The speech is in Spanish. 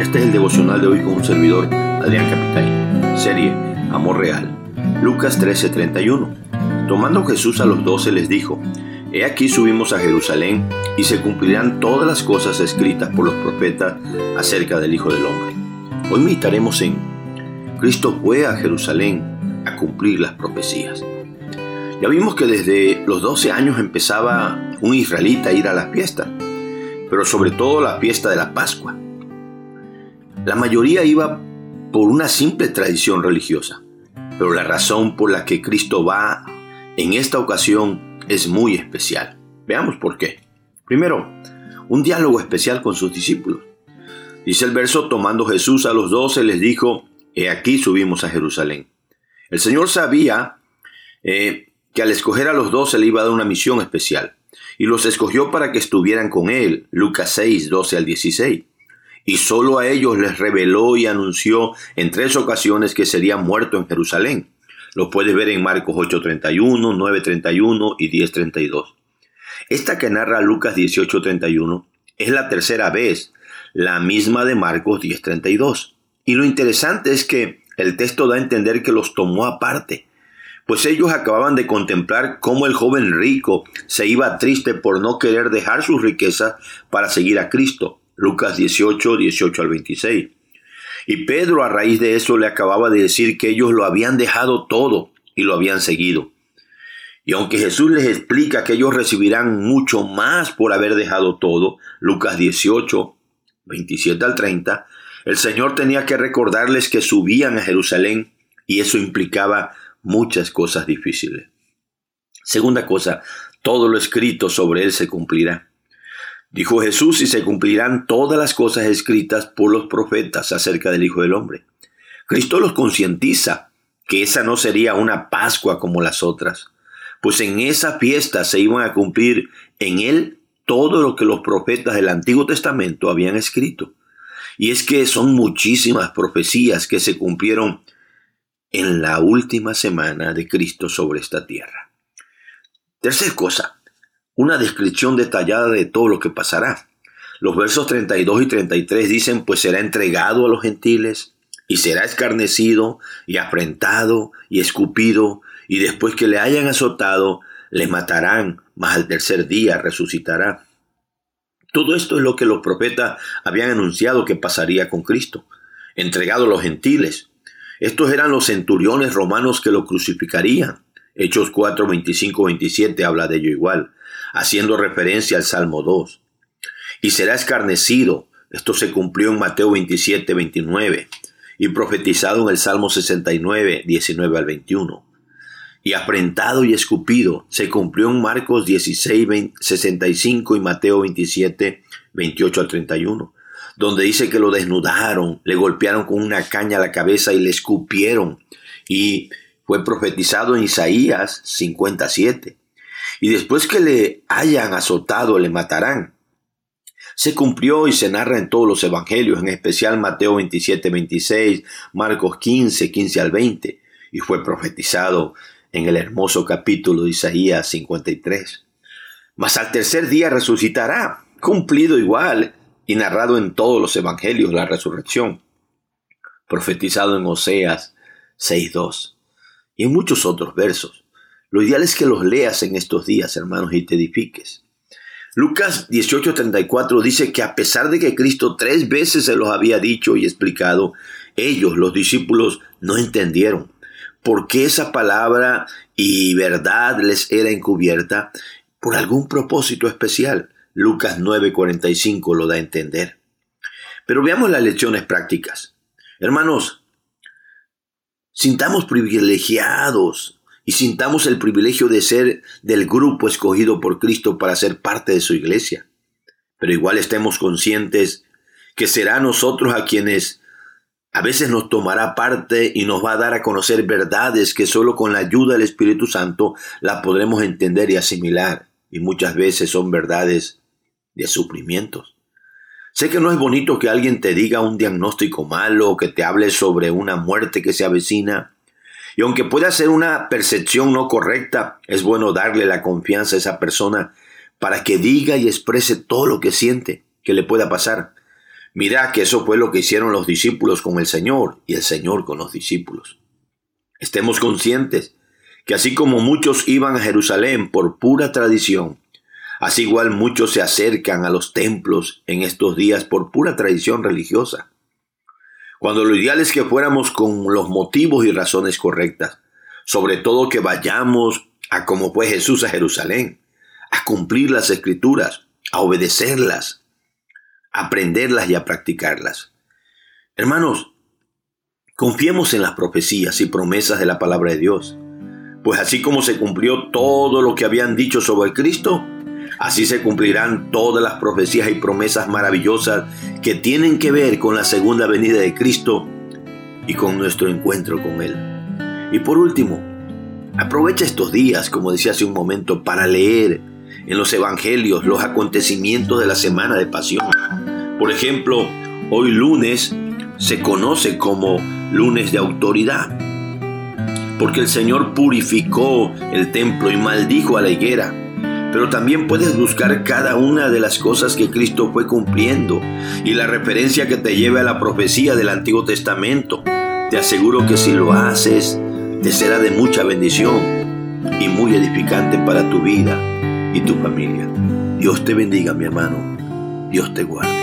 Este es el devocional de hoy con un servidor, Adrián Capitán. Serie Amor Real. Lucas 13:31. Tomando Jesús a los doce les dijo, He aquí subimos a Jerusalén y se cumplirán todas las cosas escritas por los profetas acerca del Hijo del Hombre. Hoy meditaremos en Cristo fue a Jerusalén a cumplir las profecías. Ya vimos que desde los 12 años empezaba un israelita a ir a las fiestas, pero sobre todo la fiesta de la Pascua. La mayoría iba por una simple tradición religiosa, pero la razón por la que Cristo va en esta ocasión es muy especial. Veamos por qué. Primero, un diálogo especial con sus discípulos. Dice el verso, tomando Jesús a los doce, les dijo, He aquí subimos a Jerusalén. El Señor sabía eh, que al escoger a los doce le iba a dar una misión especial, y los escogió para que estuvieran con él, Lucas 6, 12 al 16 y solo a ellos les reveló y anunció en tres ocasiones que sería muerto en Jerusalén. Lo puedes ver en Marcos 8:31, 9:31 y 10:32. Esta que narra Lucas 18:31 es la tercera vez, la misma de Marcos 10:32. Y lo interesante es que el texto da a entender que los tomó aparte, pues ellos acababan de contemplar cómo el joven rico se iba triste por no querer dejar su riqueza para seguir a Cristo Lucas 18, 18 al 26. Y Pedro a raíz de eso le acababa de decir que ellos lo habían dejado todo y lo habían seguido. Y aunque Jesús les explica que ellos recibirán mucho más por haber dejado todo, Lucas 18, 27 al 30, el Señor tenía que recordarles que subían a Jerusalén y eso implicaba muchas cosas difíciles. Segunda cosa, todo lo escrito sobre él se cumplirá. Dijo Jesús, y se cumplirán todas las cosas escritas por los profetas acerca del Hijo del Hombre. Cristo los concientiza que esa no sería una Pascua como las otras, pues en esa fiesta se iban a cumplir en él todo lo que los profetas del Antiguo Testamento habían escrito. Y es que son muchísimas profecías que se cumplieron en la última semana de Cristo sobre esta tierra. Tercer cosa, una descripción detallada de todo lo que pasará. Los versos 32 y 33 dicen, pues será entregado a los gentiles y será escarnecido y afrentado y escupido y después que le hayan azotado, le matarán, mas al tercer día resucitará. Todo esto es lo que los profetas habían anunciado que pasaría con Cristo, entregado a los gentiles. Estos eran los centuriones romanos que lo crucificarían. Hechos 4, 25, 27 habla de ello igual haciendo referencia al Salmo 2. Y será escarnecido. Esto se cumplió en Mateo 27, 29 y profetizado en el Salmo 69, 19 al 21. Y afrentado y escupido se cumplió en Marcos 16, 65 y Mateo 27, 28 al 31, donde dice que lo desnudaron, le golpearon con una caña a la cabeza y le escupieron. Y fue profetizado en Isaías 57 y después que le hayan azotado le matarán. Se cumplió y se narra en todos los evangelios, en especial Mateo 27, 26, Marcos 15, 15 al 20, y fue profetizado en el hermoso capítulo de Isaías 53. Mas al tercer día resucitará, cumplido igual y narrado en todos los evangelios la resurrección, profetizado en Oseas 6.2 y en muchos otros versos. Lo ideal es que los leas en estos días, hermanos, y te edifiques. Lucas 18:34 dice que a pesar de que Cristo tres veces se los había dicho y explicado, ellos, los discípulos, no entendieron por qué esa palabra y verdad les era encubierta por algún propósito especial. Lucas 9:45 lo da a entender. Pero veamos las lecciones prácticas. Hermanos, sintamos privilegiados y sintamos el privilegio de ser del grupo escogido por Cristo para ser parte de su iglesia. Pero igual estemos conscientes que será a nosotros a quienes a veces nos tomará parte y nos va a dar a conocer verdades que solo con la ayuda del Espíritu Santo la podremos entender y asimilar. Y muchas veces son verdades de sufrimientos. Sé que no es bonito que alguien te diga un diagnóstico malo que te hable sobre una muerte que se avecina, y aunque pueda ser una percepción no correcta, es bueno darle la confianza a esa persona para que diga y exprese todo lo que siente que le pueda pasar. Mira que eso fue lo que hicieron los discípulos con el Señor y el Señor con los discípulos. Estemos conscientes que así como muchos iban a Jerusalén por pura tradición, así igual muchos se acercan a los templos en estos días por pura tradición religiosa. Cuando lo ideal es que fuéramos con los motivos y razones correctas, sobre todo que vayamos a como fue Jesús a Jerusalén, a cumplir las escrituras, a obedecerlas, a aprenderlas y a practicarlas. Hermanos, confiemos en las profecías y promesas de la palabra de Dios, pues así como se cumplió todo lo que habían dicho sobre Cristo, así se cumplirán todas las profecías y promesas maravillosas que tienen que ver con la segunda venida de Cristo y con nuestro encuentro con Él. Y por último, aprovecha estos días, como decía hace un momento, para leer en los evangelios los acontecimientos de la semana de pasión. Por ejemplo, hoy lunes se conoce como lunes de autoridad, porque el Señor purificó el templo y maldijo a la higuera. Pero también puedes buscar cada una de las cosas que Cristo fue cumpliendo y la referencia que te lleve a la profecía del Antiguo Testamento. Te aseguro que si lo haces, te será de mucha bendición y muy edificante para tu vida y tu familia. Dios te bendiga, mi hermano. Dios te guarde.